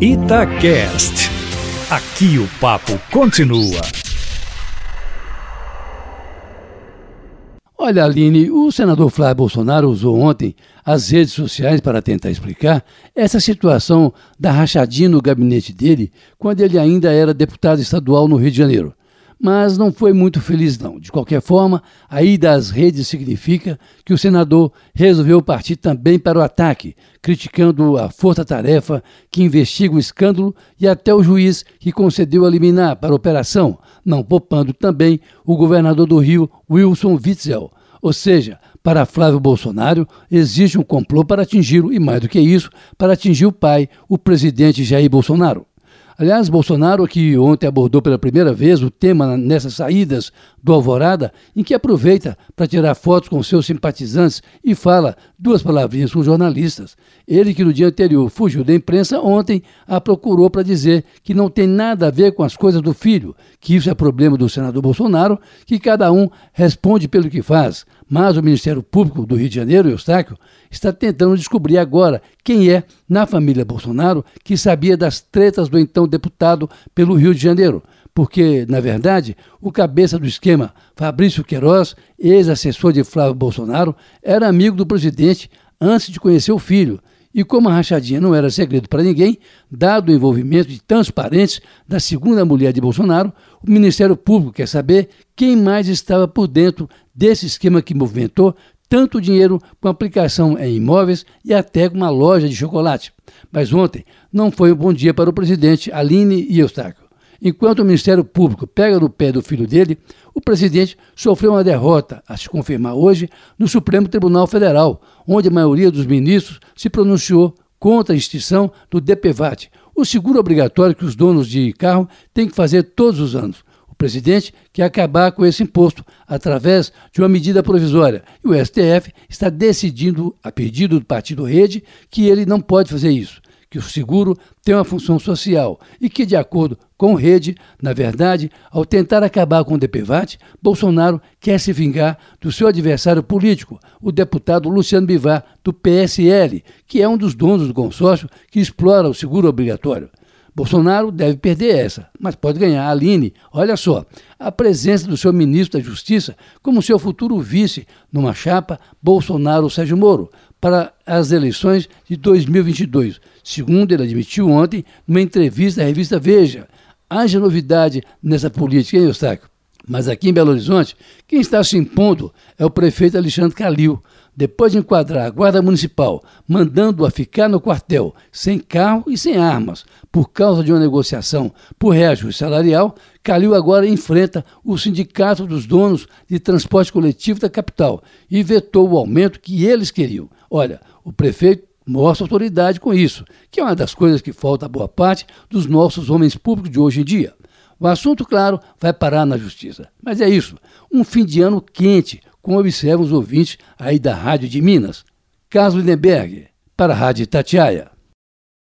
Itacast. Aqui o papo continua. Olha, Aline, o senador Flávio Bolsonaro usou ontem as redes sociais para tentar explicar essa situação da rachadinha no gabinete dele quando ele ainda era deputado estadual no Rio de Janeiro mas não foi muito feliz não. De qualquer forma, a ida às redes significa que o senador resolveu partir também para o ataque, criticando a força-tarefa que investiga o escândalo e até o juiz que concedeu a liminar para a operação, não poupando também o governador do Rio, Wilson Witzel. Ou seja, para Flávio Bolsonaro, existe um complô para atingi-lo e, mais do que isso, para atingir o pai, o presidente Jair Bolsonaro. Aliás, Bolsonaro, que ontem abordou pela primeira vez o tema nessas saídas do Alvorada, em que aproveita para tirar fotos com seus simpatizantes e fala duas palavrinhas com jornalistas. Ele, que no dia anterior fugiu da imprensa, ontem a procurou para dizer que não tem nada a ver com as coisas do filho, que isso é problema do senador Bolsonaro, que cada um responde pelo que faz. Mas o Ministério Público do Rio de Janeiro, Eustáquio, está tentando descobrir agora quem é, na família Bolsonaro, que sabia das tretas do então deputado pelo Rio de Janeiro. Porque, na verdade, o cabeça do esquema, Fabrício Queiroz, ex-assessor de Flávio Bolsonaro, era amigo do presidente antes de conhecer o filho. E como a rachadinha não era segredo para ninguém, dado o envolvimento de tantos parentes da segunda mulher de Bolsonaro, o Ministério Público quer saber quem mais estava por dentro desse esquema que movimentou tanto dinheiro com aplicação em imóveis e até com uma loja de chocolate. Mas ontem não foi um bom dia para o presidente Aline e Eustáquio. Enquanto o Ministério Público pega no pé do filho dele, o presidente sofreu uma derrota, a se confirmar hoje, no Supremo Tribunal Federal, onde a maioria dos ministros se pronunciou contra a extinção do DPVAT, o seguro obrigatório que os donos de carro têm que fazer todos os anos presidente quer acabar com esse imposto através de uma medida provisória. E o STF está decidindo, a pedido do Partido Rede, que ele não pode fazer isso, que o seguro tem uma função social e que, de acordo com Rede, na verdade, ao tentar acabar com o DPVAT, Bolsonaro quer se vingar do seu adversário político, o deputado Luciano Bivar, do PSL, que é um dos donos do consórcio que explora o seguro obrigatório. Bolsonaro deve perder essa, mas pode ganhar. Aline, olha só, a presença do seu ministro da Justiça como seu futuro vice numa chapa Bolsonaro-Sérgio Moro para as eleições de 2022, segundo ele admitiu ontem numa entrevista à revista Veja. Haja novidade nessa política, hein, Eustáquio? Mas aqui em Belo Horizonte, quem está se impondo é o prefeito Alexandre Calil, depois de enquadrar a Guarda Municipal, mandando-a ficar no quartel, sem carro e sem armas, por causa de uma negociação por reajuste salarial, Calil agora enfrenta o Sindicato dos Donos de Transporte Coletivo da capital e vetou o aumento que eles queriam. Olha, o prefeito mostra autoridade com isso, que é uma das coisas que falta a boa parte dos nossos homens públicos de hoje em dia. O assunto, claro, vai parar na justiça. Mas é isso, um fim de ano quente, como observam os ouvintes aí da Rádio de Minas. Carlos Lindenberg, para a Rádio Tatiaia.